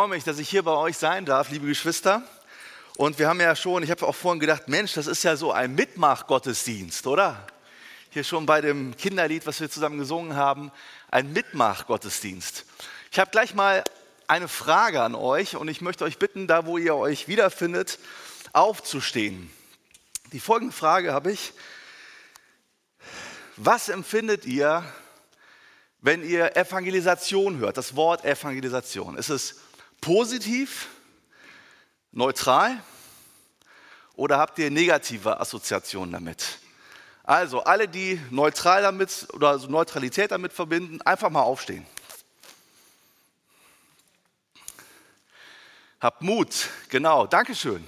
Freue mich, dass ich hier bei euch sein darf, liebe Geschwister. Und wir haben ja schon, ich habe auch vorhin gedacht, Mensch, das ist ja so ein Mitmach-Gottesdienst, oder? Hier schon bei dem Kinderlied, was wir zusammen gesungen haben, ein Mitmach-Gottesdienst. Ich habe gleich mal eine Frage an euch und ich möchte euch bitten, da wo ihr euch wiederfindet, aufzustehen. Die folgende Frage habe ich. Was empfindet ihr, wenn ihr Evangelisation hört, das Wort Evangelisation? Ist es positiv, neutral oder habt ihr negative Assoziationen damit? Also alle, die neutral damit oder also Neutralität damit verbinden, einfach mal aufstehen. Habt Mut, genau, Dankeschön.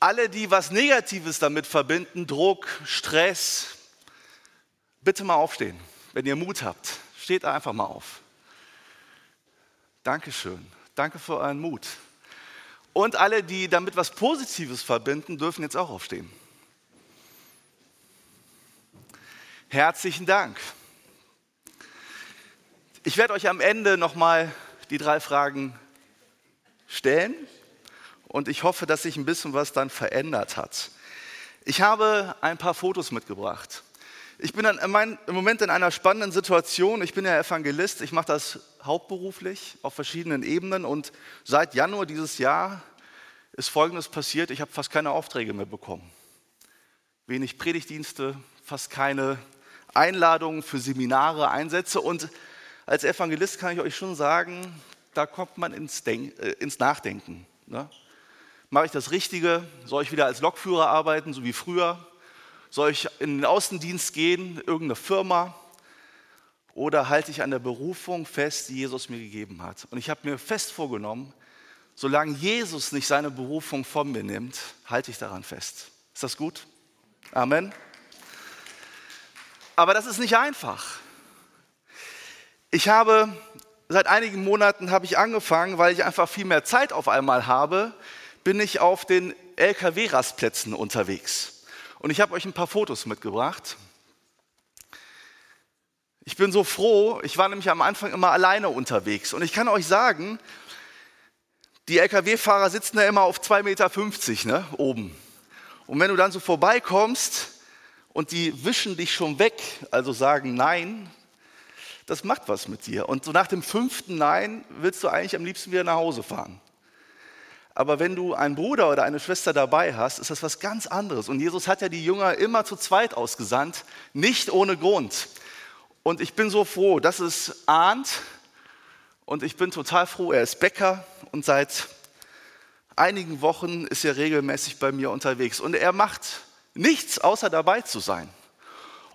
Alle, die was Negatives damit verbinden, Druck, Stress, bitte mal aufstehen. Wenn ihr Mut habt, steht einfach mal auf. Dankeschön. Danke für euren Mut. Und alle, die damit was Positives verbinden, dürfen jetzt auch aufstehen. Herzlichen Dank. Ich werde euch am Ende nochmal die drei Fragen stellen und ich hoffe, dass sich ein bisschen was dann verändert hat. Ich habe ein paar Fotos mitgebracht. Ich bin im Moment in einer spannenden Situation. Ich bin ja Evangelist, ich mache das hauptberuflich auf verschiedenen Ebenen und seit Januar dieses Jahr ist Folgendes passiert, ich habe fast keine Aufträge mehr bekommen. Wenig Predigtdienste, fast keine Einladungen für Seminare, Einsätze und als Evangelist kann ich euch schon sagen, da kommt man ins, Denk äh, ins Nachdenken. Ne? Mache ich das Richtige? Soll ich wieder als Lokführer arbeiten, so wie früher? Soll ich in den Außendienst gehen, irgendeine Firma? Oder halte ich an der Berufung fest, die Jesus mir gegeben hat? Und ich habe mir fest vorgenommen, solange Jesus nicht seine Berufung von mir nimmt, halte ich daran fest. Ist das gut? Amen. Aber das ist nicht einfach. Ich habe seit einigen Monaten habe ich angefangen, weil ich einfach viel mehr Zeit auf einmal habe, bin ich auf den LKW-Rastplätzen unterwegs. Und ich habe euch ein paar Fotos mitgebracht. Ich bin so froh, ich war nämlich am Anfang immer alleine unterwegs. Und ich kann euch sagen, die Lkw-Fahrer sitzen da immer auf 2,50 Meter ne, oben. Und wenn du dann so vorbeikommst und die wischen dich schon weg, also sagen Nein, das macht was mit dir. Und so nach dem fünften Nein willst du eigentlich am liebsten wieder nach Hause fahren. Aber wenn du einen Bruder oder eine Schwester dabei hast, ist das was ganz anderes. Und Jesus hat ja die Jünger immer zu zweit ausgesandt, nicht ohne Grund. Und ich bin so froh, dass es ahnt. Und ich bin total froh, er ist Bäcker und seit einigen Wochen ist er regelmäßig bei mir unterwegs. Und er macht nichts, außer dabei zu sein.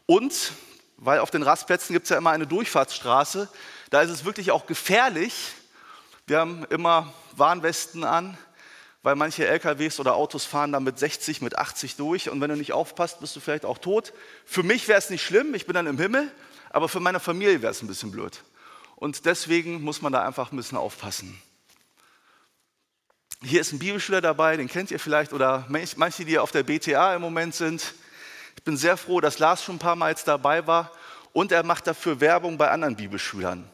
Und, weil auf den Rastplätzen gibt es ja immer eine Durchfahrtsstraße, da ist es wirklich auch gefährlich. Wir haben immer Warnwesten an weil manche LKWs oder Autos fahren da mit 60, mit 80 durch und wenn du nicht aufpasst, bist du vielleicht auch tot. Für mich wäre es nicht schlimm, ich bin dann im Himmel, aber für meine Familie wäre es ein bisschen blöd. Und deswegen muss man da einfach ein bisschen aufpassen. Hier ist ein Bibelschüler dabei, den kennt ihr vielleicht, oder manche, die auf der BTA im Moment sind. Ich bin sehr froh, dass Lars schon ein paar Mal jetzt dabei war und er macht dafür Werbung bei anderen Bibelschülern.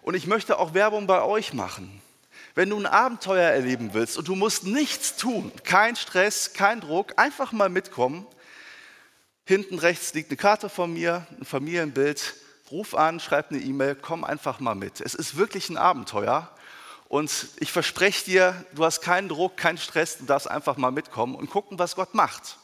Und ich möchte auch Werbung bei euch machen. Wenn du ein Abenteuer erleben willst und du musst nichts tun, kein Stress, kein Druck, einfach mal mitkommen. Hinten rechts liegt eine Karte von mir, ein Familienbild. Ruf an, schreib eine E-Mail, komm einfach mal mit. Es ist wirklich ein Abenteuer. Und ich verspreche dir, du hast keinen Druck, keinen Stress, du darfst einfach mal mitkommen und gucken, was Gott macht.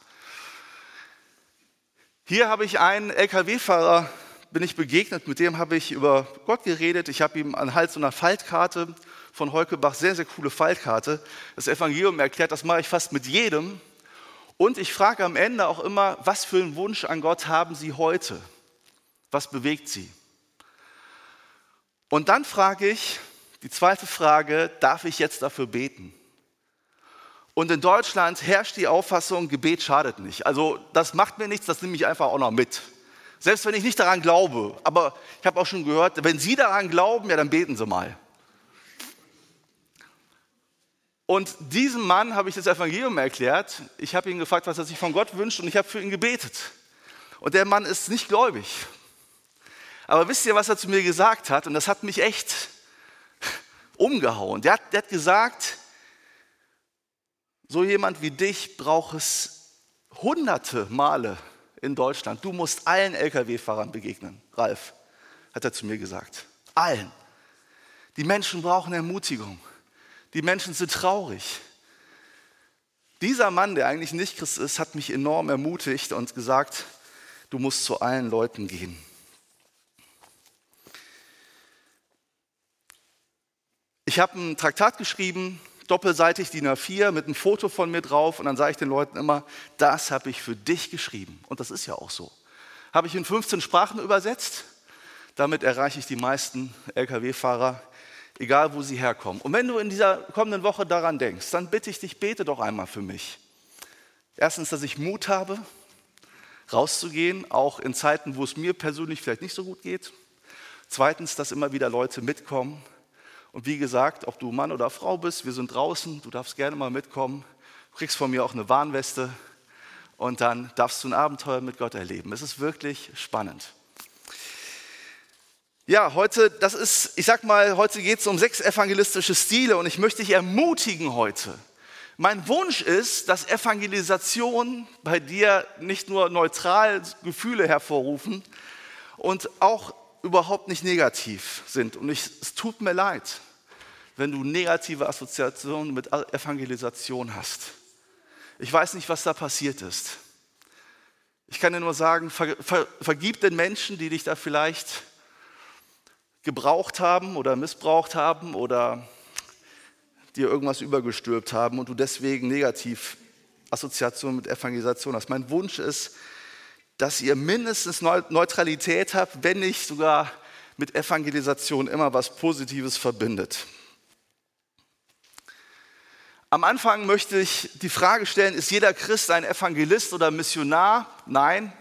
Hier habe ich einen LKW-Fahrer, bin ich begegnet, mit dem habe ich über Gott geredet. Ich habe ihm anhand so einer Faltkarte von Heukebach, sehr, sehr coole Faltkarte. Das Evangelium erklärt, das mache ich fast mit jedem. Und ich frage am Ende auch immer, was für einen Wunsch an Gott haben Sie heute? Was bewegt Sie? Und dann frage ich, die zweite Frage, darf ich jetzt dafür beten? Und in Deutschland herrscht die Auffassung, Gebet schadet nicht. Also das macht mir nichts, das nehme ich einfach auch noch mit. Selbst wenn ich nicht daran glaube. Aber ich habe auch schon gehört, wenn Sie daran glauben, ja, dann beten Sie mal. Und diesem Mann habe ich das Evangelium erklärt. Ich habe ihn gefragt, was er sich von Gott wünscht und ich habe für ihn gebetet. Und der Mann ist nicht gläubig. Aber wisst ihr, was er zu mir gesagt hat? Und das hat mich echt umgehauen. Der hat, der hat gesagt, so jemand wie dich braucht es hunderte Male in Deutschland. Du musst allen Lkw-Fahrern begegnen, Ralf, hat er zu mir gesagt. Allen. Die Menschen brauchen Ermutigung. Die Menschen sind traurig. Dieser Mann, der eigentlich nicht Christ ist, hat mich enorm ermutigt und gesagt, du musst zu allen Leuten gehen. Ich habe ein Traktat geschrieben, doppelseitig DIN A4 mit einem Foto von mir drauf und dann sage ich den Leuten immer, das habe ich für dich geschrieben. Und das ist ja auch so. Habe ich in 15 Sprachen übersetzt. Damit erreiche ich die meisten Lkw-Fahrer, egal wo sie herkommen. Und wenn du in dieser kommenden Woche daran denkst, dann bitte ich dich, bete doch einmal für mich. Erstens, dass ich Mut habe, rauszugehen, auch in Zeiten, wo es mir persönlich vielleicht nicht so gut geht. Zweitens, dass immer wieder Leute mitkommen und wie gesagt, ob du Mann oder Frau bist, wir sind draußen, du darfst gerne mal mitkommen. Du kriegst von mir auch eine Warnweste und dann darfst du ein Abenteuer mit Gott erleben. Es ist wirklich spannend. Ja, heute, das ist, ich sag mal, heute geht es um sechs evangelistische Stile und ich möchte dich ermutigen heute. Mein Wunsch ist, dass Evangelisation bei dir nicht nur neutral Gefühle hervorrufen und auch überhaupt nicht negativ sind. Und ich, es tut mir leid, wenn du negative Assoziationen mit Evangelisation hast. Ich weiß nicht, was da passiert ist. Ich kann dir nur sagen, ver, ver, vergib den Menschen, die dich da vielleicht gebraucht haben oder missbraucht haben oder dir irgendwas übergestülpt haben und du deswegen negativ Assoziationen mit Evangelisation hast. Mein Wunsch ist, dass ihr mindestens Neutralität habt, wenn nicht sogar mit Evangelisation immer was Positives verbindet. Am Anfang möchte ich die Frage stellen, ist jeder Christ ein Evangelist oder Missionar? Nein,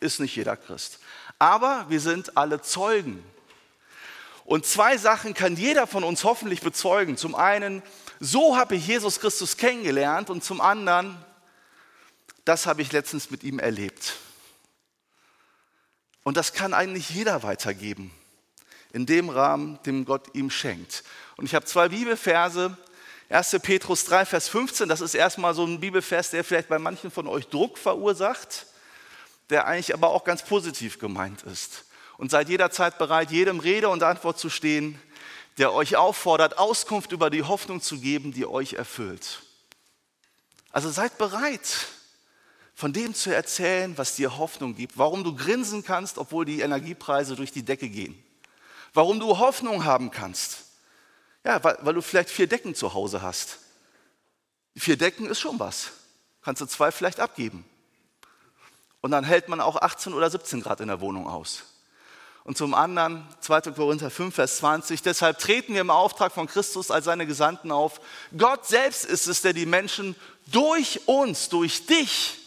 ist nicht jeder Christ. Aber wir sind alle Zeugen. Und zwei Sachen kann jeder von uns hoffentlich bezeugen. Zum einen, so habe ich Jesus Christus kennengelernt und zum anderen, das habe ich letztens mit ihm erlebt. Und das kann eigentlich jeder weitergeben, in dem Rahmen, dem Gott ihm schenkt. Und ich habe zwei Bibelverse, 1. Petrus 3, Vers 15, das ist erstmal so ein Bibelvers, der vielleicht bei manchen von euch Druck verursacht, der eigentlich aber auch ganz positiv gemeint ist. Und seid jederzeit bereit, jedem Rede und Antwort zu stehen, der euch auffordert, Auskunft über die Hoffnung zu geben, die euch erfüllt. Also seid bereit, von dem zu erzählen, was dir Hoffnung gibt, warum du grinsen kannst, obwohl die Energiepreise durch die Decke gehen, warum du Hoffnung haben kannst ja, weil, weil du vielleicht vier Decken zu Hause hast. Vier Decken ist schon was. Kannst du zwei vielleicht abgeben. Und dann hält man auch 18 oder 17 Grad in der Wohnung aus. Und zum anderen 2. Korinther 5, Vers 20, deshalb treten wir im Auftrag von Christus als seine Gesandten auf. Gott selbst ist es, der die Menschen durch uns, durch dich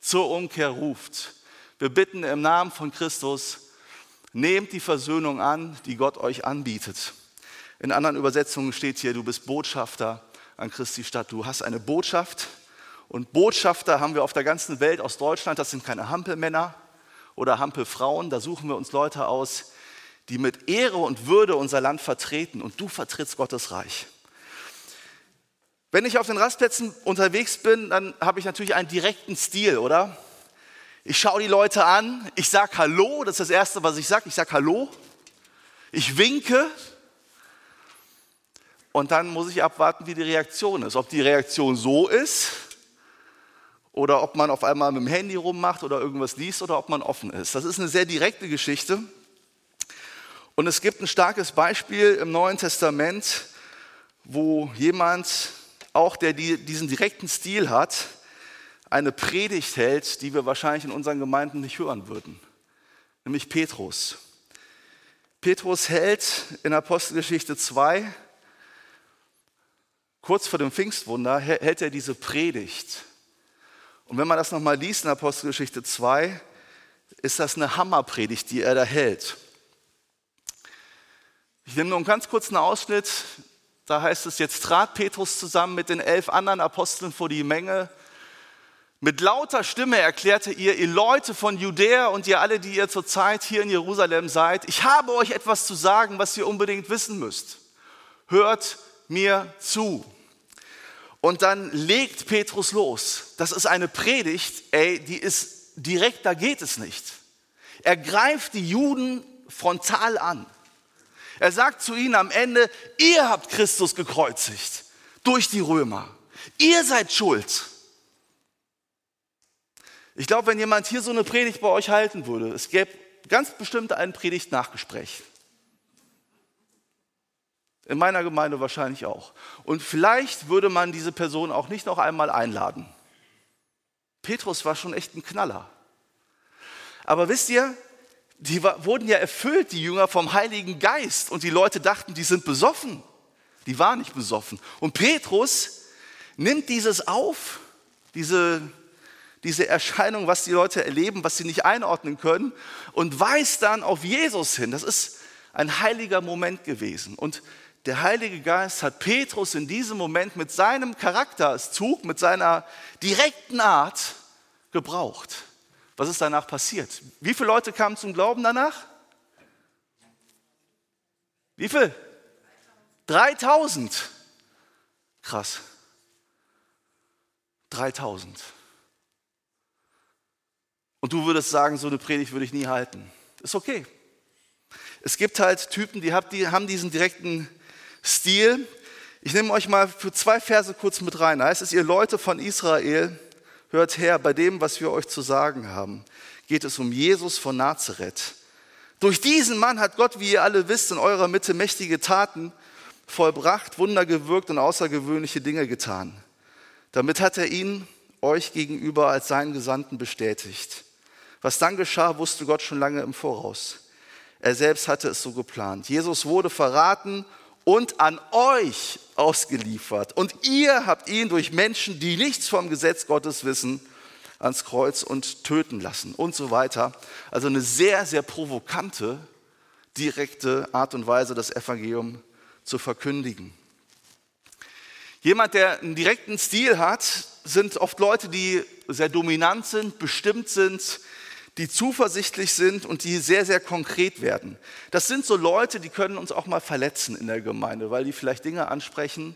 zur Umkehr ruft. Wir bitten im Namen von Christus, nehmt die Versöhnung an, die Gott euch anbietet. In anderen Übersetzungen steht hier, du bist Botschafter an Christi Stadt. Du hast eine Botschaft. Und Botschafter haben wir auf der ganzen Welt aus Deutschland. Das sind keine Hampelmänner oder Hampelfrauen. Da suchen wir uns Leute aus, die mit Ehre und Würde unser Land vertreten. Und du vertrittst Gottes Reich. Wenn ich auf den Rastplätzen unterwegs bin, dann habe ich natürlich einen direkten Stil, oder? Ich schaue die Leute an, ich sage Hallo, das ist das Erste, was ich sage. Ich sage Hallo, ich winke, und dann muss ich abwarten, wie die Reaktion ist. Ob die Reaktion so ist oder ob man auf einmal mit dem Handy rummacht oder irgendwas liest oder ob man offen ist. Das ist eine sehr direkte Geschichte. Und es gibt ein starkes Beispiel im Neuen Testament, wo jemand, auch der diesen direkten Stil hat, eine Predigt hält, die wir wahrscheinlich in unseren Gemeinden nicht hören würden. Nämlich Petrus. Petrus hält in Apostelgeschichte 2, kurz vor dem Pfingstwunder, hält er diese Predigt. Und wenn man das nochmal liest in Apostelgeschichte 2, ist das eine Hammerpredigt, die er da hält. Ich nehme nur einen ganz kurzen Ausschnitt. Da heißt es, jetzt trat Petrus zusammen mit den elf anderen Aposteln vor die Menge. Mit lauter Stimme erklärte ihr, ihr Leute von Judäa und ihr alle, die ihr zurzeit hier in Jerusalem seid, ich habe euch etwas zu sagen, was ihr unbedingt wissen müsst. Hört mir zu. Und dann legt Petrus los. Das ist eine Predigt, ey, die ist direkt, da geht es nicht. Er greift die Juden frontal an. Er sagt zu ihnen am Ende, ihr habt Christus gekreuzigt durch die Römer. Ihr seid schuld. Ich glaube, wenn jemand hier so eine Predigt bei euch halten würde, es gäbe ganz bestimmt ein Predigt-Nachgespräch. In meiner Gemeinde wahrscheinlich auch. Und vielleicht würde man diese Person auch nicht noch einmal einladen. Petrus war schon echt ein Knaller. Aber wisst ihr, die wurden ja erfüllt, die Jünger, vom Heiligen Geist. Und die Leute dachten, die sind besoffen. Die waren nicht besoffen. Und Petrus nimmt dieses auf, diese, diese Erscheinung, was die Leute erleben, was sie nicht einordnen können, und weist dann auf Jesus hin. Das ist ein heiliger Moment gewesen. Und der Heilige Geist hat Petrus in diesem Moment mit seinem Charakterzug, mit seiner direkten Art gebraucht. Was ist danach passiert? Wie viele Leute kamen zum Glauben danach? Wie viel? 3000. Krass. 3000. Und du würdest sagen, so eine Predigt würde ich nie halten. Ist okay. Es gibt halt Typen, die haben diesen direkten Stil. Ich nehme euch mal für zwei Verse kurz mit rein. Da heißt es, ihr Leute von Israel, hört her, bei dem, was wir euch zu sagen haben, geht es um Jesus von Nazareth. Durch diesen Mann hat Gott, wie ihr alle wisst, in eurer Mitte mächtige Taten vollbracht, Wunder gewirkt und außergewöhnliche Dinge getan. Damit hat er ihn euch gegenüber als seinen Gesandten bestätigt. Was dann geschah, wusste Gott schon lange im Voraus. Er selbst hatte es so geplant. Jesus wurde verraten und an euch ausgeliefert. Und ihr habt ihn durch Menschen, die nichts vom Gesetz Gottes wissen, ans Kreuz und töten lassen und so weiter. Also eine sehr, sehr provokante, direkte Art und Weise, das Evangelium zu verkündigen. Jemand, der einen direkten Stil hat, sind oft Leute, die sehr dominant sind, bestimmt sind, die zuversichtlich sind und die sehr, sehr konkret werden. Das sind so Leute, die können uns auch mal verletzen in der Gemeinde, weil die vielleicht Dinge ansprechen,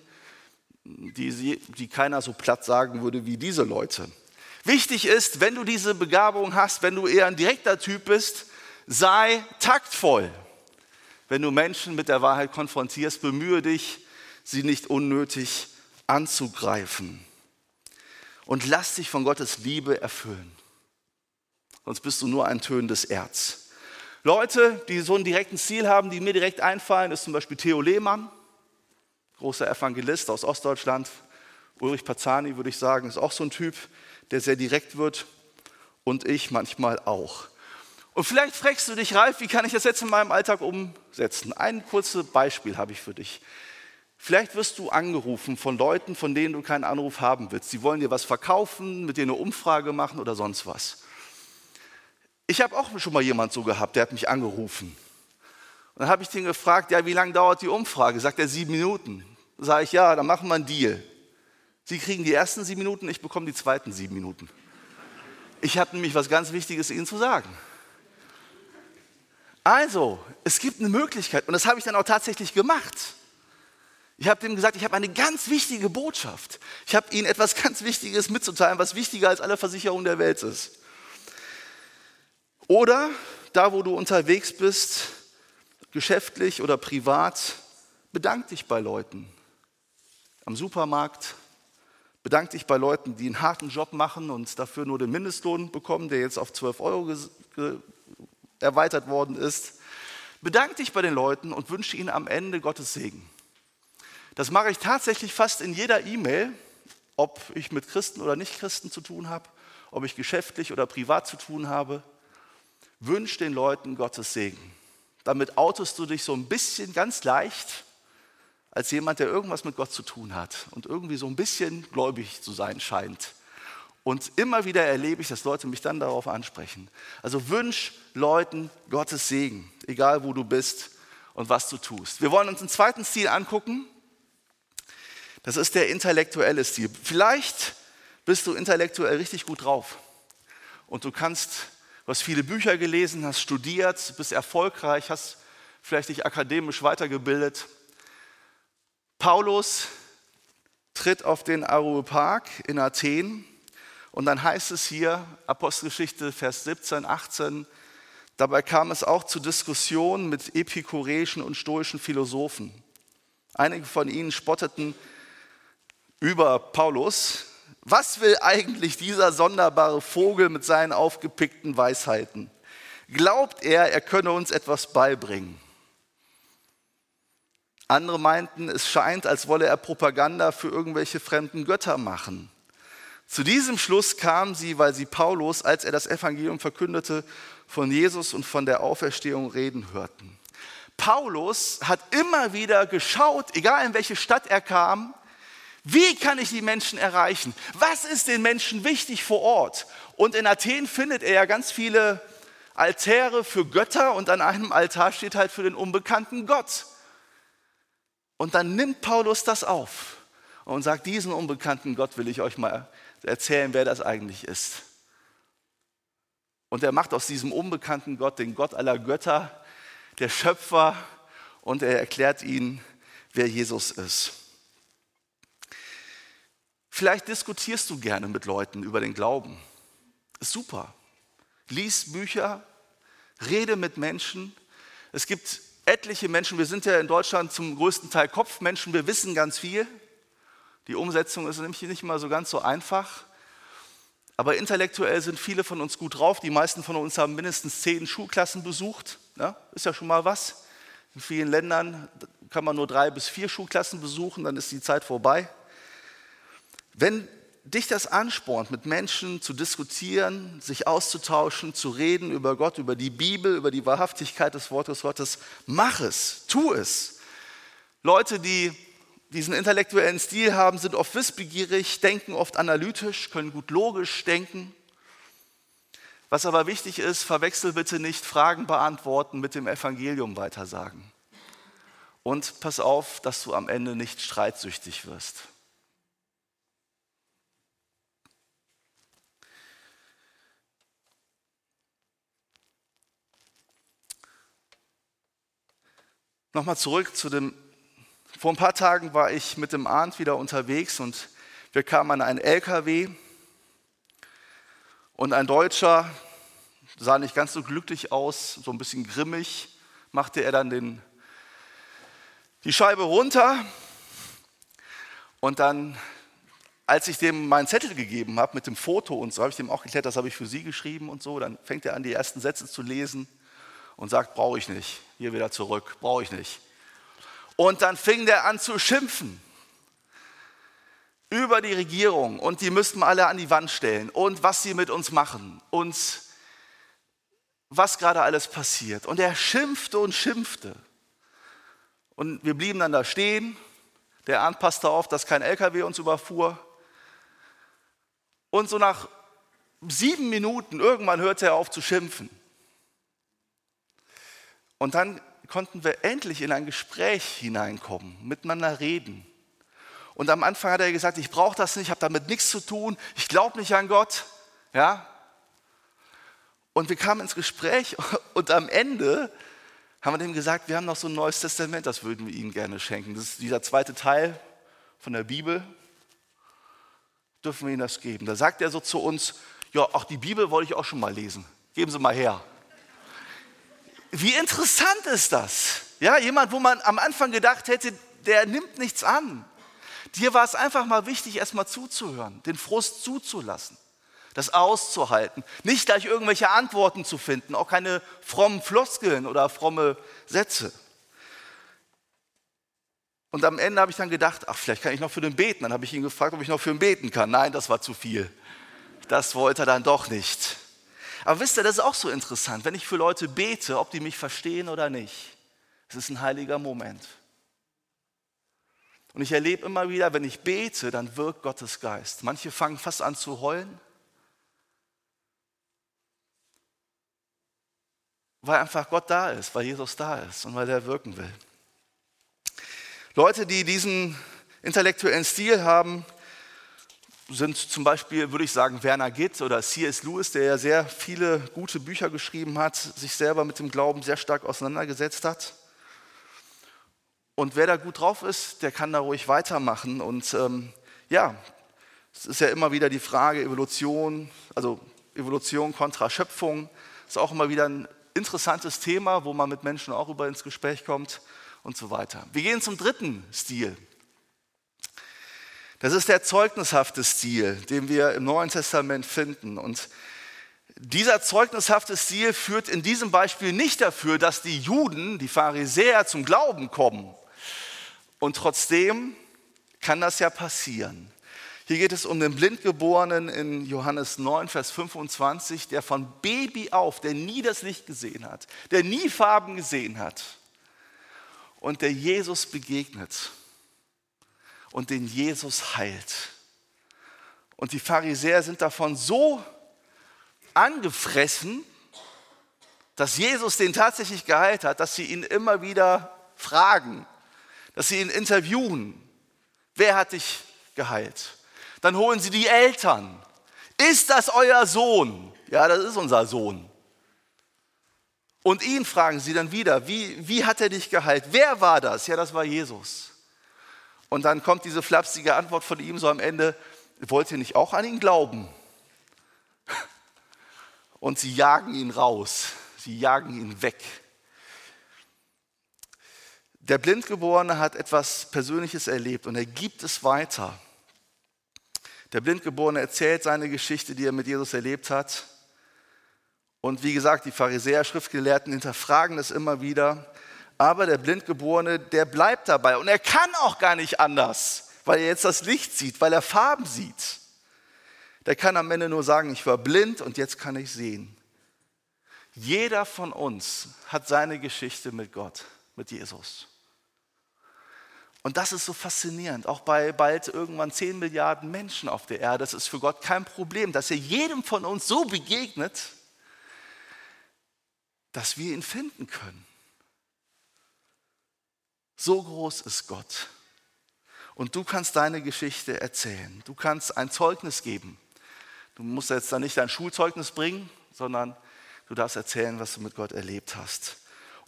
die, sie, die keiner so platt sagen würde wie diese Leute. Wichtig ist, wenn du diese Begabung hast, wenn du eher ein direkter Typ bist, sei taktvoll. Wenn du Menschen mit der Wahrheit konfrontierst, bemühe dich, sie nicht unnötig anzugreifen. Und lass dich von Gottes Liebe erfüllen sonst bist du nur ein tönendes Erz. Leute, die so einen direkten Ziel haben, die mir direkt einfallen, ist zum Beispiel Theo Lehmann, großer Evangelist aus Ostdeutschland. Ulrich Pazani, würde ich sagen, ist auch so ein Typ, der sehr direkt wird. Und ich manchmal auch. Und vielleicht fragst du dich, Ralf, wie kann ich das jetzt in meinem Alltag umsetzen? Ein kurzes Beispiel habe ich für dich. Vielleicht wirst du angerufen von Leuten, von denen du keinen Anruf haben willst. Sie wollen dir was verkaufen, mit dir eine Umfrage machen oder sonst was. Ich habe auch schon mal jemand so gehabt, der hat mich angerufen. Und dann habe ich den gefragt, ja, wie lange dauert die Umfrage? Sagt er sieben Minuten. Sage ich, ja, dann machen wir einen Deal. Sie kriegen die ersten sieben Minuten, ich bekomme die zweiten sieben Minuten. Ich habe nämlich was ganz Wichtiges Ihnen zu sagen. Also, es gibt eine Möglichkeit und das habe ich dann auch tatsächlich gemacht. Ich habe dem gesagt, ich habe eine ganz wichtige Botschaft. Ich habe Ihnen etwas ganz Wichtiges mitzuteilen, was wichtiger als alle Versicherungen der Welt ist. Oder da, wo du unterwegs bist, geschäftlich oder privat, bedank dich bei Leuten. Am Supermarkt, bedank dich bei Leuten, die einen harten Job machen und dafür nur den Mindestlohn bekommen, der jetzt auf 12 Euro erweitert worden ist. Bedank dich bei den Leuten und wünsche ihnen am Ende Gottes Segen. Das mache ich tatsächlich fast in jeder E-Mail, ob ich mit Christen oder Nicht-Christen zu tun habe, ob ich geschäftlich oder privat zu tun habe. Wünsch den Leuten Gottes Segen. damit outest du dich so ein bisschen ganz leicht als jemand, der irgendwas mit Gott zu tun hat und irgendwie so ein bisschen gläubig zu sein scheint. Und immer wieder erlebe ich, dass Leute mich dann darauf ansprechen. Also wünsch Leuten Gottes Segen, egal wo du bist und was du tust. Wir wollen uns einen zweiten Stil angucken. Das ist der intellektuelle Stil. Vielleicht bist du intellektuell richtig gut drauf und du kannst, du hast viele Bücher gelesen, hast studiert, bist erfolgreich, hast vielleicht dich akademisch weitergebildet. Paulus tritt auf den Areopag in Athen und dann heißt es hier, Apostelgeschichte, Vers 17, 18, dabei kam es auch zu Diskussionen mit epikureischen und stoischen Philosophen. Einige von ihnen spotteten über Paulus. Was will eigentlich dieser sonderbare Vogel mit seinen aufgepickten Weisheiten? Glaubt er, er könne uns etwas beibringen? Andere meinten, es scheint, als wolle er Propaganda für irgendwelche fremden Götter machen. Zu diesem Schluss kamen sie, weil sie Paulus, als er das Evangelium verkündete, von Jesus und von der Auferstehung reden hörten. Paulus hat immer wieder geschaut, egal in welche Stadt er kam, wie kann ich die Menschen erreichen? Was ist den Menschen wichtig vor Ort? Und in Athen findet er ja ganz viele Altäre für Götter und an einem Altar steht halt für den unbekannten Gott. Und dann nimmt Paulus das auf und sagt, diesen unbekannten Gott will ich euch mal erzählen, wer das eigentlich ist. Und er macht aus diesem unbekannten Gott den Gott aller Götter, der Schöpfer, und er erklärt ihnen, wer Jesus ist. Vielleicht diskutierst du gerne mit Leuten über den Glauben. Ist super. Lies Bücher, rede mit Menschen. Es gibt etliche Menschen, wir sind ja in Deutschland zum größten Teil Kopfmenschen, wir wissen ganz viel. Die Umsetzung ist nämlich nicht immer so ganz so einfach. Aber intellektuell sind viele von uns gut drauf. Die meisten von uns haben mindestens zehn Schulklassen besucht. Ja, ist ja schon mal was. In vielen Ländern kann man nur drei bis vier Schulklassen besuchen, dann ist die Zeit vorbei. Wenn dich das anspornt, mit Menschen zu diskutieren, sich auszutauschen, zu reden über Gott, über die Bibel, über die Wahrhaftigkeit des Wortes Gottes, mach es, tu es. Leute, die diesen intellektuellen Stil haben, sind oft wissbegierig, denken oft analytisch, können gut logisch denken. Was aber wichtig ist, verwechsel bitte nicht Fragen beantworten mit dem Evangelium weitersagen. Und pass auf, dass du am Ende nicht streitsüchtig wirst. Nochmal zurück zu dem vor ein paar Tagen war ich mit dem Arndt wieder unterwegs und wir kamen an einen LKW und ein Deutscher sah nicht ganz so glücklich aus, so ein bisschen grimmig, machte er dann den, die Scheibe runter. Und dann, als ich dem meinen Zettel gegeben habe mit dem Foto und so, habe ich dem auch geklärt, das habe ich für Sie geschrieben und so, dann fängt er an, die ersten Sätze zu lesen und sagt, brauche ich nicht, hier wieder zurück, brauche ich nicht. Und dann fing der an zu schimpfen über die Regierung und die müssten wir alle an die Wand stellen und was sie mit uns machen und was gerade alles passiert. Und er schimpfte und schimpfte. Und wir blieben dann da stehen. Der Arndt passte auf, dass kein LKW uns überfuhr. Und so nach sieben Minuten, irgendwann hörte er auf zu schimpfen. Und dann konnten wir endlich in ein Gespräch hineinkommen, miteinander reden. Und am Anfang hat er gesagt, ich brauche das nicht, ich habe damit nichts zu tun, ich glaube nicht an Gott. Ja? Und wir kamen ins Gespräch und am Ende haben wir dem gesagt, wir haben noch so ein neues Testament, das würden wir Ihnen gerne schenken. Das ist dieser zweite Teil von der Bibel. Dürfen wir Ihnen das geben? Da sagt er so zu uns, ja, auch die Bibel wollte ich auch schon mal lesen. Geben Sie mal her. Wie interessant ist das? Ja, jemand, wo man am Anfang gedacht hätte, der nimmt nichts an. Dir war es einfach mal wichtig, erstmal zuzuhören, den Frust zuzulassen, das auszuhalten, nicht gleich irgendwelche Antworten zu finden, auch keine frommen Floskeln oder fromme Sätze. Und am Ende habe ich dann gedacht, ach, vielleicht kann ich noch für den beten. Dann habe ich ihn gefragt, ob ich noch für ihn beten kann. Nein, das war zu viel. Das wollte er dann doch nicht. Aber wisst ihr, das ist auch so interessant, wenn ich für Leute bete, ob die mich verstehen oder nicht. Es ist ein heiliger Moment. Und ich erlebe immer wieder, wenn ich bete, dann wirkt Gottes Geist. Manche fangen fast an zu heulen, weil einfach Gott da ist, weil Jesus da ist und weil er wirken will. Leute, die diesen intellektuellen Stil haben, sind zum Beispiel, würde ich sagen, Werner Gitt oder C.S. Lewis, der ja sehr viele gute Bücher geschrieben hat, sich selber mit dem Glauben sehr stark auseinandergesetzt hat. Und wer da gut drauf ist, der kann da ruhig weitermachen. Und ähm, ja, es ist ja immer wieder die Frage Evolution, also Evolution kontra Schöpfung, ist auch immer wieder ein interessantes Thema, wo man mit Menschen auch über ins Gespräch kommt und so weiter. Wir gehen zum dritten Stil. Das ist der zeugnishafte Stil, den wir im Neuen Testament finden. Und dieser zeugnishafte Stil führt in diesem Beispiel nicht dafür, dass die Juden, die Pharisäer zum Glauben kommen. Und trotzdem kann das ja passieren. Hier geht es um den Blindgeborenen in Johannes 9, Vers 25, der von Baby auf, der nie das Licht gesehen hat, der nie Farben gesehen hat und der Jesus begegnet und den Jesus heilt. Und die Pharisäer sind davon so angefressen, dass Jesus den tatsächlich geheilt hat, dass sie ihn immer wieder fragen, dass sie ihn interviewen. Wer hat dich geheilt? Dann holen sie die Eltern. Ist das euer Sohn? Ja, das ist unser Sohn. Und ihn fragen sie dann wieder, wie, wie hat er dich geheilt? Wer war das? Ja, das war Jesus. Und dann kommt diese flapsige Antwort von ihm so am Ende, wollt ihr nicht auch an ihn glauben? Und sie jagen ihn raus, sie jagen ihn weg. Der Blindgeborene hat etwas Persönliches erlebt und er gibt es weiter. Der Blindgeborene erzählt seine Geschichte, die er mit Jesus erlebt hat. Und wie gesagt, die Pharisäer, Schriftgelehrten hinterfragen das immer wieder. Aber der Blindgeborene, der bleibt dabei. Und er kann auch gar nicht anders, weil er jetzt das Licht sieht, weil er Farben sieht. Der kann am Ende nur sagen, ich war blind und jetzt kann ich sehen. Jeder von uns hat seine Geschichte mit Gott, mit Jesus. Und das ist so faszinierend, auch bei bald irgendwann 10 Milliarden Menschen auf der Erde. Das ist für Gott kein Problem, dass er jedem von uns so begegnet, dass wir ihn finden können. So groß ist Gott. Und du kannst deine Geschichte erzählen. Du kannst ein Zeugnis geben. Du musst jetzt dann nicht dein Schulzeugnis bringen, sondern du darfst erzählen, was du mit Gott erlebt hast.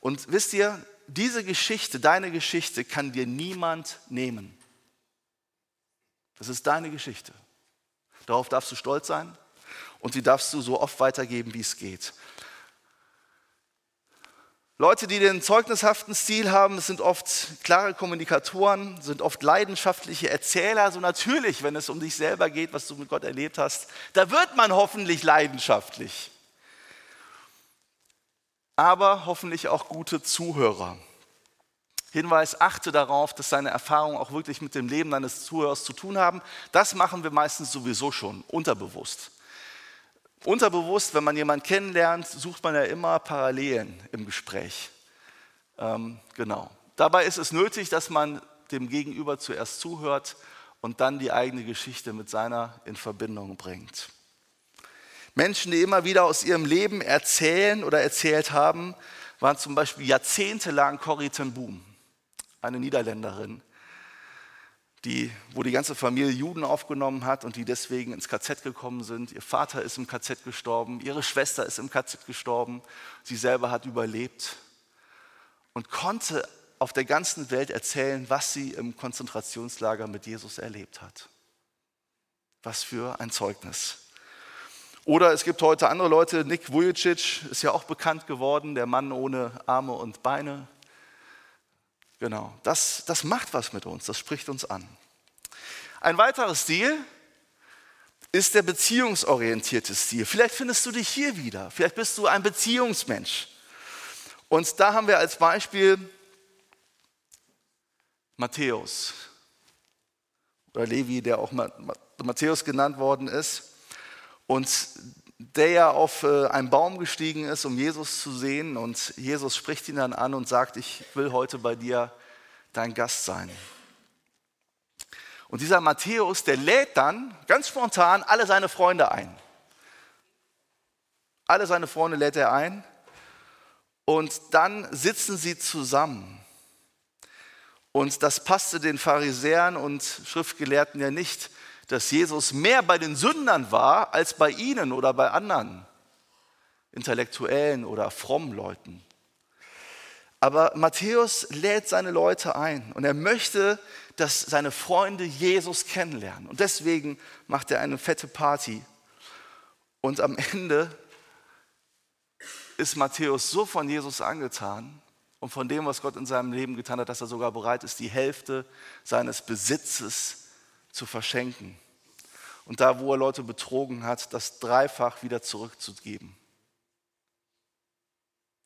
Und wisst ihr, diese Geschichte, deine Geschichte kann dir niemand nehmen. Das ist deine Geschichte. Darauf darfst du stolz sein und die darfst du so oft weitergeben, wie es geht. Leute, die den zeugnishaften Stil haben, sind oft klare Kommunikatoren, sind oft leidenschaftliche Erzähler. So natürlich, wenn es um dich selber geht, was du mit Gott erlebt hast, da wird man hoffentlich leidenschaftlich aber hoffentlich auch gute Zuhörer. Hinweis, achte darauf, dass deine Erfahrungen auch wirklich mit dem Leben deines Zuhörers zu tun haben. Das machen wir meistens sowieso schon, unterbewusst. Unterbewusst, wenn man jemanden kennenlernt, sucht man ja immer Parallelen im Gespräch. Ähm, genau. Dabei ist es nötig, dass man dem Gegenüber zuerst zuhört und dann die eigene Geschichte mit seiner in Verbindung bringt. Menschen, die immer wieder aus ihrem Leben erzählen oder erzählt haben, waren zum Beispiel jahrzehntelang Corrie ten Boom, eine Niederländerin, die, wo die ganze Familie Juden aufgenommen hat und die deswegen ins KZ gekommen sind. Ihr Vater ist im KZ gestorben, ihre Schwester ist im KZ gestorben, sie selber hat überlebt und konnte auf der ganzen Welt erzählen, was sie im Konzentrationslager mit Jesus erlebt hat. Was für ein Zeugnis. Oder es gibt heute andere Leute, Nick Vujicic ist ja auch bekannt geworden, der Mann ohne Arme und Beine. Genau, das, das macht was mit uns, das spricht uns an. Ein weiterer Stil ist der beziehungsorientierte Stil. Vielleicht findest du dich hier wieder, vielleicht bist du ein Beziehungsmensch. Und da haben wir als Beispiel Matthäus oder Levi, der auch Matthäus genannt worden ist. Und der ja auf äh, einen Baum gestiegen ist, um Jesus zu sehen. Und Jesus spricht ihn dann an und sagt, ich will heute bei dir dein Gast sein. Und dieser Matthäus, der lädt dann ganz spontan alle seine Freunde ein. Alle seine Freunde lädt er ein und dann sitzen sie zusammen. Und das passte den Pharisäern und Schriftgelehrten ja nicht, dass Jesus mehr bei den Sündern war als bei ihnen oder bei anderen Intellektuellen oder frommen Leuten. Aber Matthäus lädt seine Leute ein und er möchte, dass seine Freunde Jesus kennenlernen. Und deswegen macht er eine fette Party. Und am Ende ist Matthäus so von Jesus angetan und von dem, was Gott in seinem Leben getan hat, dass er sogar bereit ist, die Hälfte seines Besitzes zu verschenken. Und da, wo er Leute betrogen hat, das dreifach wieder zurückzugeben.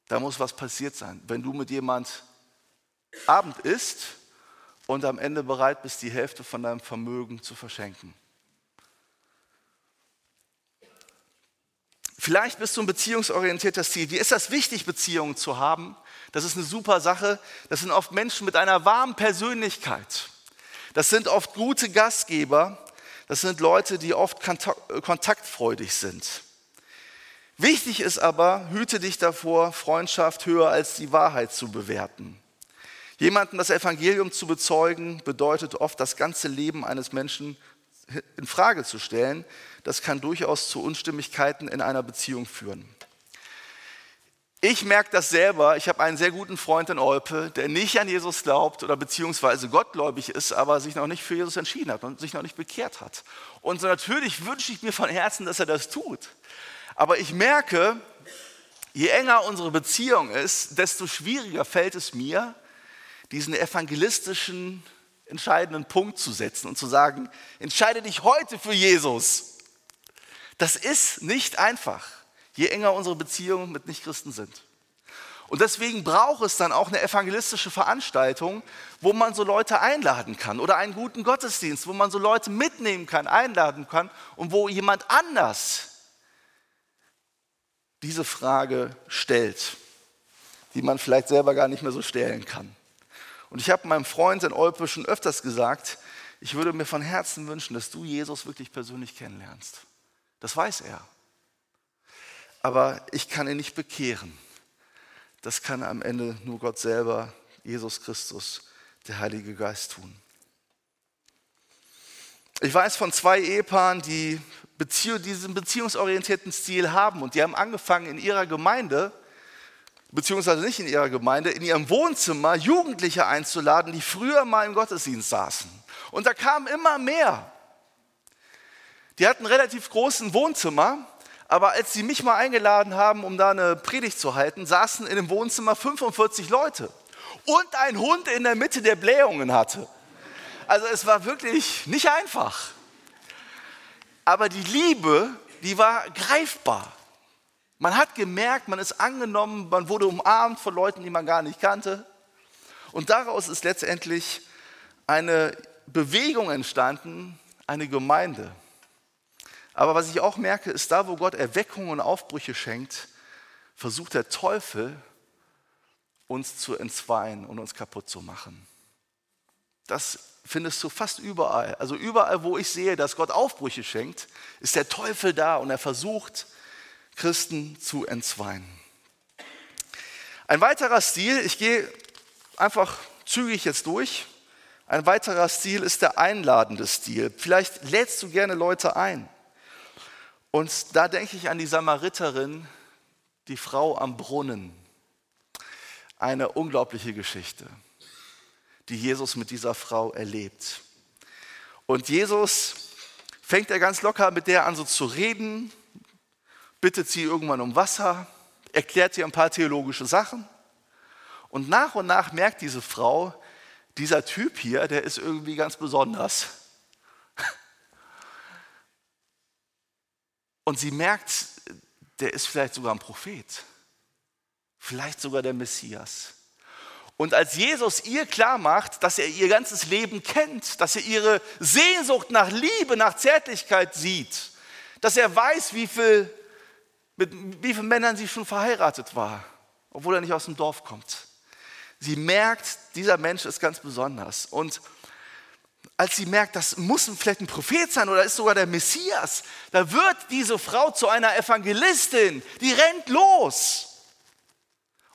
Da muss was passiert sein. Wenn du mit jemand Abend isst und am Ende bereit bist, die Hälfte von deinem Vermögen zu verschenken. Vielleicht bist du ein beziehungsorientierter Ziel. Wie ist das wichtig, Beziehungen zu haben? Das ist eine super Sache. Das sind oft Menschen mit einer warmen Persönlichkeit. Das sind oft gute Gastgeber. Das sind Leute, die oft kontaktfreudig sind. Wichtig ist aber, hüte dich davor, Freundschaft höher als die Wahrheit zu bewerten. Jemandem das Evangelium zu bezeugen, bedeutet oft, das ganze Leben eines Menschen in Frage zu stellen. Das kann durchaus zu Unstimmigkeiten in einer Beziehung führen. Ich merke das selber. Ich habe einen sehr guten Freund in Olpe, der nicht an Jesus glaubt oder beziehungsweise gottgläubig ist, aber sich noch nicht für Jesus entschieden hat und sich noch nicht bekehrt hat. Und so natürlich wünsche ich mir von Herzen, dass er das tut. Aber ich merke, je enger unsere Beziehung ist, desto schwieriger fällt es mir, diesen evangelistischen entscheidenden Punkt zu setzen und zu sagen, entscheide dich heute für Jesus. Das ist nicht einfach, je enger unsere Beziehungen mit Nichtchristen sind. Und deswegen braucht es dann auch eine evangelistische Veranstaltung, wo man so Leute einladen kann oder einen guten Gottesdienst, wo man so Leute mitnehmen kann, einladen kann und wo jemand anders diese Frage stellt, die man vielleicht selber gar nicht mehr so stellen kann. Und ich habe meinem Freund in Olpe schon öfters gesagt, ich würde mir von Herzen wünschen, dass du Jesus wirklich persönlich kennenlernst. Das weiß er. Aber ich kann ihn nicht bekehren. Das kann am Ende nur Gott selber, Jesus Christus, der Heilige Geist tun. Ich weiß von zwei Ehepaaren, die Beziehung, diesen beziehungsorientierten Stil haben und die haben angefangen in ihrer Gemeinde beziehungsweise nicht in ihrer Gemeinde, in ihrem Wohnzimmer Jugendliche einzuladen, die früher mal im Gottesdienst saßen. Und da kamen immer mehr. Die hatten relativ großen Wohnzimmer, aber als sie mich mal eingeladen haben, um da eine Predigt zu halten, saßen in dem Wohnzimmer 45 Leute und ein Hund in der Mitte, der Blähungen hatte. Also es war wirklich nicht einfach. Aber die Liebe, die war greifbar. Man hat gemerkt, man ist angenommen, man wurde umarmt von Leuten, die man gar nicht kannte. Und daraus ist letztendlich eine Bewegung entstanden, eine Gemeinde. Aber was ich auch merke, ist da, wo Gott Erweckungen und Aufbrüche schenkt, versucht der Teufel, uns zu entzweien und uns kaputt zu machen. Das findest du fast überall. Also überall, wo ich sehe, dass Gott Aufbrüche schenkt, ist der Teufel da und er versucht, Christen zu entzweien. Ein weiterer Stil, ich gehe einfach zügig jetzt durch, ein weiterer Stil ist der einladende Stil. Vielleicht lädst du gerne Leute ein. Und da denke ich an die Samariterin, die Frau am Brunnen. Eine unglaubliche Geschichte, die Jesus mit dieser Frau erlebt. Und Jesus fängt er ganz locker mit der an so zu reden bittet sie irgendwann um Wasser, erklärt ihr ein paar theologische Sachen. Und nach und nach merkt diese Frau, dieser Typ hier, der ist irgendwie ganz besonders. Und sie merkt, der ist vielleicht sogar ein Prophet, vielleicht sogar der Messias. Und als Jesus ihr klar macht, dass er ihr ganzes Leben kennt, dass er ihre Sehnsucht nach Liebe, nach Zärtlichkeit sieht, dass er weiß, wie viel mit wie vielen Männern sie schon verheiratet war, obwohl er nicht aus dem Dorf kommt. Sie merkt, dieser Mensch ist ganz besonders. Und als sie merkt, das muss vielleicht ein Prophet sein oder ist sogar der Messias, da wird diese Frau zu einer Evangelistin, die rennt los.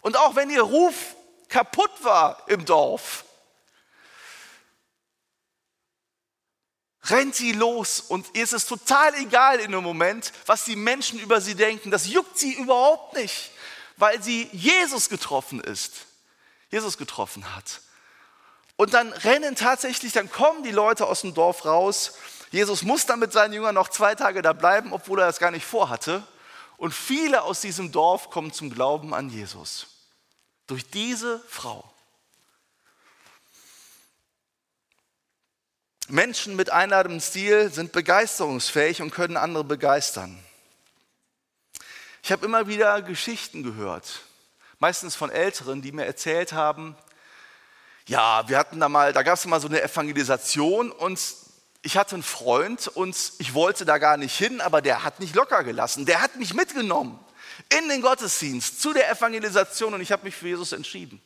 Und auch wenn ihr Ruf kaputt war im Dorf, rennt sie los und ihr ist es total egal in dem Moment, was die Menschen über sie denken. Das juckt sie überhaupt nicht, weil sie Jesus getroffen ist, Jesus getroffen hat. Und dann rennen tatsächlich, dann kommen die Leute aus dem Dorf raus. Jesus muss dann mit seinen Jüngern noch zwei Tage da bleiben, obwohl er das gar nicht vorhatte. Und viele aus diesem Dorf kommen zum Glauben an Jesus. Durch diese Frau. Menschen mit einladendem Stil sind begeisterungsfähig und können andere begeistern. Ich habe immer wieder Geschichten gehört, meistens von Älteren, die mir erzählt haben, ja, wir hatten da mal, da gab es mal so eine Evangelisation und ich hatte einen Freund und ich wollte da gar nicht hin, aber der hat mich locker gelassen. Der hat mich mitgenommen in den Gottesdienst zu der Evangelisation und ich habe mich für Jesus entschieden.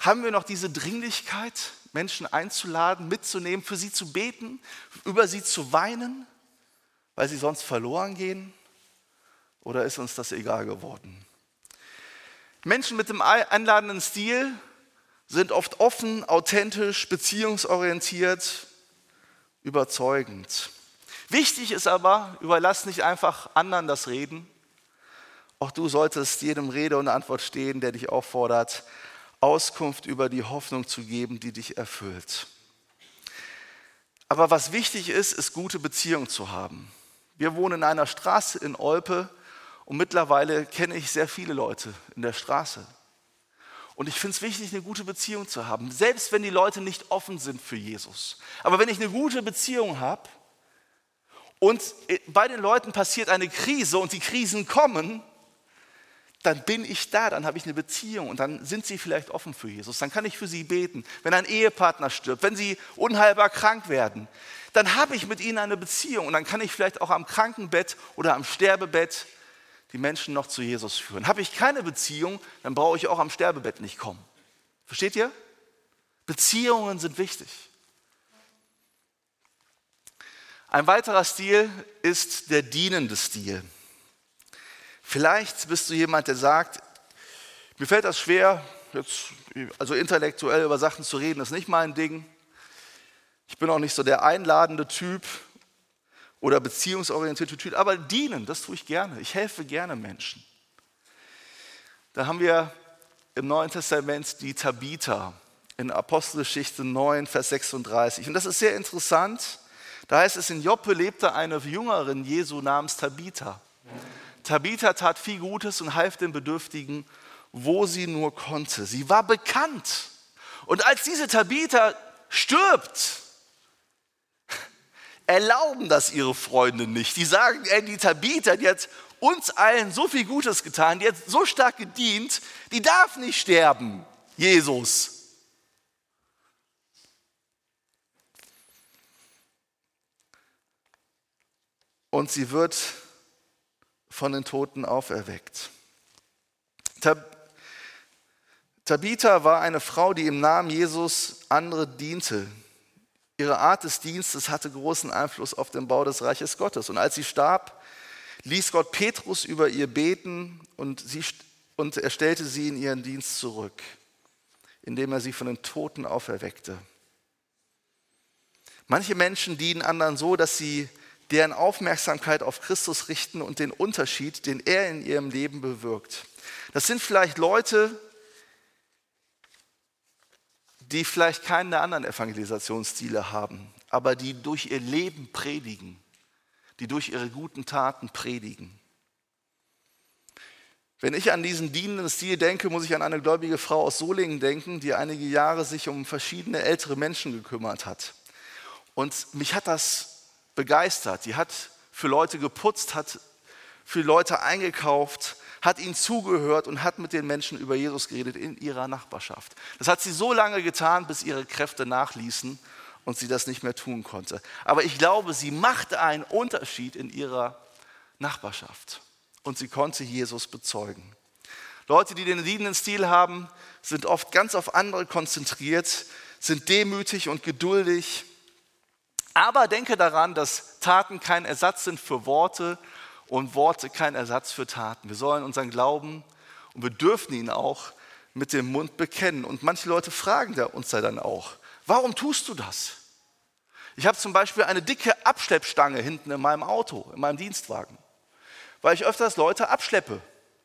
Haben wir noch diese Dringlichkeit, Menschen einzuladen, mitzunehmen, für sie zu beten, über sie zu weinen, weil sie sonst verloren gehen? Oder ist uns das egal geworden? Menschen mit dem einladenden Stil sind oft offen, authentisch, beziehungsorientiert, überzeugend. Wichtig ist aber, überlass nicht einfach anderen das Reden. Auch du solltest jedem Rede und Antwort stehen, der dich auffordert, Auskunft über die Hoffnung zu geben, die dich erfüllt. Aber was wichtig ist, ist gute Beziehungen zu haben. Wir wohnen in einer Straße in Olpe und mittlerweile kenne ich sehr viele Leute in der Straße. Und ich finde es wichtig, eine gute Beziehung zu haben, selbst wenn die Leute nicht offen sind für Jesus. Aber wenn ich eine gute Beziehung habe und bei den Leuten passiert eine Krise und die Krisen kommen, dann bin ich da, dann habe ich eine Beziehung und dann sind sie vielleicht offen für Jesus. Dann kann ich für sie beten. Wenn ein Ehepartner stirbt, wenn sie unheilbar krank werden, dann habe ich mit ihnen eine Beziehung und dann kann ich vielleicht auch am Krankenbett oder am Sterbebett die Menschen noch zu Jesus führen. Habe ich keine Beziehung, dann brauche ich auch am Sterbebett nicht kommen. Versteht ihr? Beziehungen sind wichtig. Ein weiterer Stil ist der dienende Stil. Vielleicht bist du jemand, der sagt, mir fällt das schwer, jetzt, also intellektuell über Sachen zu reden, ist nicht mein Ding. Ich bin auch nicht so der einladende Typ oder beziehungsorientierte Typ, aber dienen, das tue ich gerne. Ich helfe gerne Menschen. Da haben wir im Neuen Testament die Tabitha in Apostelgeschichte 9, Vers 36. Und das ist sehr interessant. Da heißt es, in Joppe lebte eine Jüngerin Jesu namens Tabitha. Tabitha tat viel Gutes und half den Bedürftigen, wo sie nur konnte. Sie war bekannt. Und als diese Tabitha stirbt, erlauben das ihre Freunde nicht. Die sagen, ey, die Tabitha, die hat uns allen so viel Gutes getan, die hat so stark gedient, die darf nicht sterben, Jesus. Und sie wird von den Toten auferweckt. Tab Tabitha war eine Frau, die im Namen Jesus andere diente. Ihre Art des Dienstes hatte großen Einfluss auf den Bau des Reiches Gottes. Und als sie starb, ließ Gott Petrus über ihr beten und, sie, und er stellte sie in ihren Dienst zurück, indem er sie von den Toten auferweckte. Manche Menschen dienen anderen so, dass sie deren Aufmerksamkeit auf Christus richten und den Unterschied, den er in ihrem Leben bewirkt. Das sind vielleicht Leute, die vielleicht keinen der anderen Evangelisationsstile haben, aber die durch ihr Leben predigen, die durch ihre guten Taten predigen. Wenn ich an diesen dienenden Stil denke, muss ich an eine gläubige Frau aus Solingen denken, die einige Jahre sich um verschiedene ältere Menschen gekümmert hat. Und mich hat das begeistert. Die hat für Leute geputzt, hat für Leute eingekauft, hat ihnen zugehört und hat mit den Menschen über Jesus geredet in ihrer Nachbarschaft. Das hat sie so lange getan, bis ihre Kräfte nachließen und sie das nicht mehr tun konnte. Aber ich glaube, sie machte einen Unterschied in ihrer Nachbarschaft. Und sie konnte Jesus bezeugen. Leute, die den liebenden Stil haben, sind oft ganz auf andere konzentriert, sind demütig und geduldig. Aber denke daran, dass Taten kein Ersatz sind für Worte und Worte kein Ersatz für Taten. Wir sollen unseren Glauben und wir dürfen ihn auch mit dem Mund bekennen. Und manche Leute fragen uns da dann auch, warum tust du das? Ich habe zum Beispiel eine dicke Abschleppstange hinten in meinem Auto, in meinem Dienstwagen, weil ich öfters Leute abschleppe.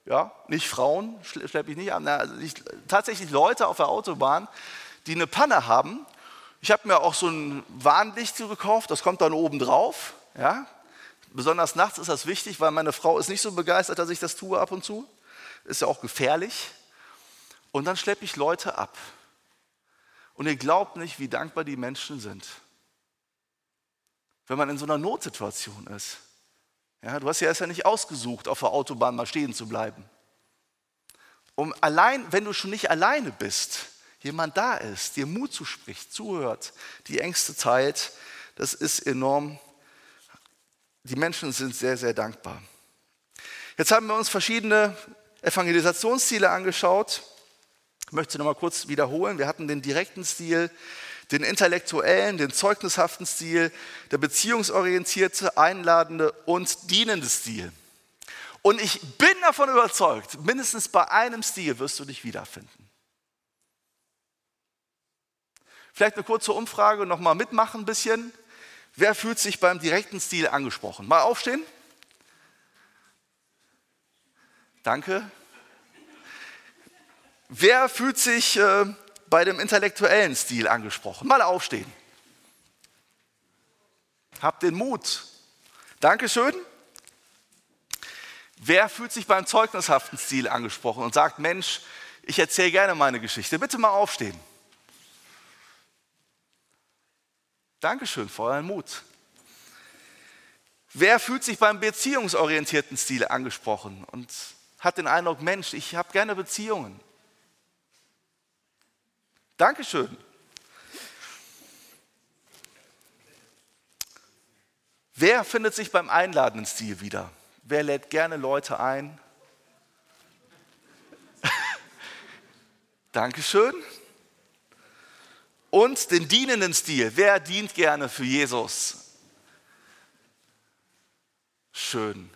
Ja, nicht Frauen schleppe ich nicht an, also ich, tatsächlich Leute auf der Autobahn, die eine Panne haben. Ich habe mir auch so ein Warnlicht gekauft, das kommt dann oben drauf. Ja, besonders nachts ist das wichtig, weil meine Frau ist nicht so begeistert, dass ich das tue ab und zu. Ist ja auch gefährlich. Und dann schleppe ich Leute ab. Und ihr glaubt nicht, wie dankbar die Menschen sind, wenn man in so einer Notsituation ist. Ja, du hast ja erst ja nicht ausgesucht, auf der Autobahn mal stehen zu bleiben. Um allein, wenn du schon nicht alleine bist, jemand da ist, dir Mut zuspricht, zuhört, die Ängste teilt, das ist enorm. Die Menschen sind sehr, sehr dankbar. Jetzt haben wir uns verschiedene Evangelisationsziele angeschaut. Ich möchte nochmal kurz wiederholen. Wir hatten den direkten Stil, den intellektuellen, den zeugnishaften Stil, der beziehungsorientierte, einladende und dienende Stil. Und ich bin davon überzeugt, mindestens bei einem Stil wirst du dich wiederfinden. Vielleicht eine kurze Umfrage, nochmal mitmachen ein bisschen. Wer fühlt sich beim direkten Stil angesprochen? Mal aufstehen. Danke. Wer fühlt sich äh, bei dem intellektuellen Stil angesprochen? Mal aufstehen. Habt den Mut. Dankeschön. Wer fühlt sich beim zeugnishaften Stil angesprochen und sagt, Mensch, ich erzähle gerne meine Geschichte. Bitte mal aufstehen. Dankeschön für euren Mut. Wer fühlt sich beim beziehungsorientierten Stil angesprochen und hat den Eindruck, Mensch, ich habe gerne Beziehungen. Dankeschön. Wer findet sich beim einladenden Stil wieder? Wer lädt gerne Leute ein? Dankeschön. Und den dienenden Stil. Wer dient gerne für Jesus? Schön.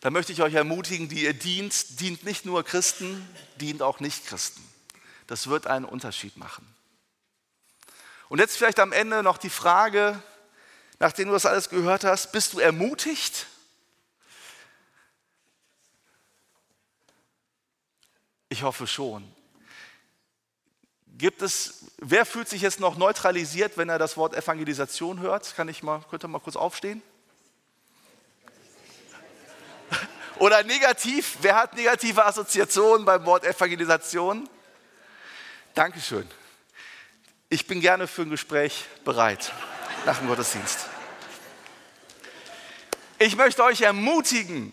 Da möchte ich euch ermutigen, die ihr dient, dient nicht nur Christen, dient auch Nicht-Christen. Das wird einen Unterschied machen. Und jetzt vielleicht am Ende noch die Frage, nachdem du das alles gehört hast, bist du ermutigt? Ich hoffe schon. Gibt es, wer fühlt sich jetzt noch neutralisiert, wenn er das Wort Evangelisation hört? Kann ich mal, könnte mal kurz aufstehen? Oder negativ, wer hat negative Assoziationen beim Wort Evangelisation? Dankeschön. Ich bin gerne für ein Gespräch bereit nach dem Gottesdienst. Ich möchte euch ermutigen,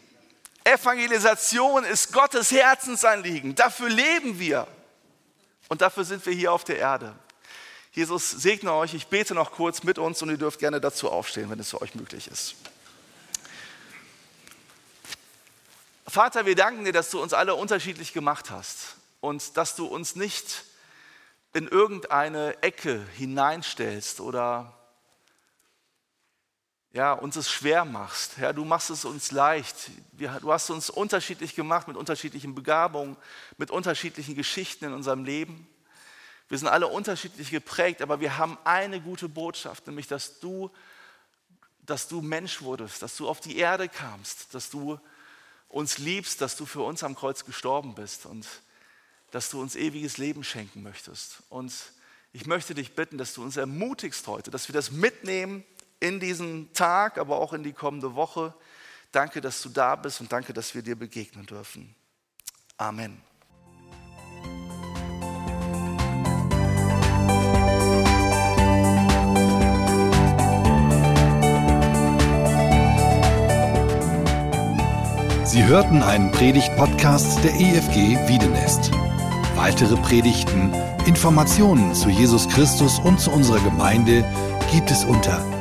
Evangelisation ist Gottes Herzensanliegen. Dafür leben wir und dafür sind wir hier auf der Erde. Jesus segne euch. Ich bete noch kurz mit uns und ihr dürft gerne dazu aufstehen, wenn es für euch möglich ist. Vater, wir danken dir, dass du uns alle unterschiedlich gemacht hast und dass du uns nicht in irgendeine Ecke hineinstellst oder ja, uns es schwer machst. Herr, du machst es uns leicht. Wir, du hast uns unterschiedlich gemacht mit unterschiedlichen Begabungen, mit unterschiedlichen Geschichten in unserem Leben. Wir sind alle unterschiedlich geprägt, aber wir haben eine gute Botschaft, nämlich dass du, dass du Mensch wurdest, dass du auf die Erde kamst, dass du uns liebst, dass du für uns am Kreuz gestorben bist und dass du uns ewiges Leben schenken möchtest. Und ich möchte dich bitten, dass du uns ermutigst heute, dass wir das mitnehmen in diesen Tag, aber auch in die kommende Woche. Danke, dass du da bist und danke, dass wir dir begegnen dürfen. Amen. Sie hörten einen Predigt-Podcast der EFG Wiedenest. Weitere Predigten, Informationen zu Jesus Christus und zu unserer Gemeinde gibt es unter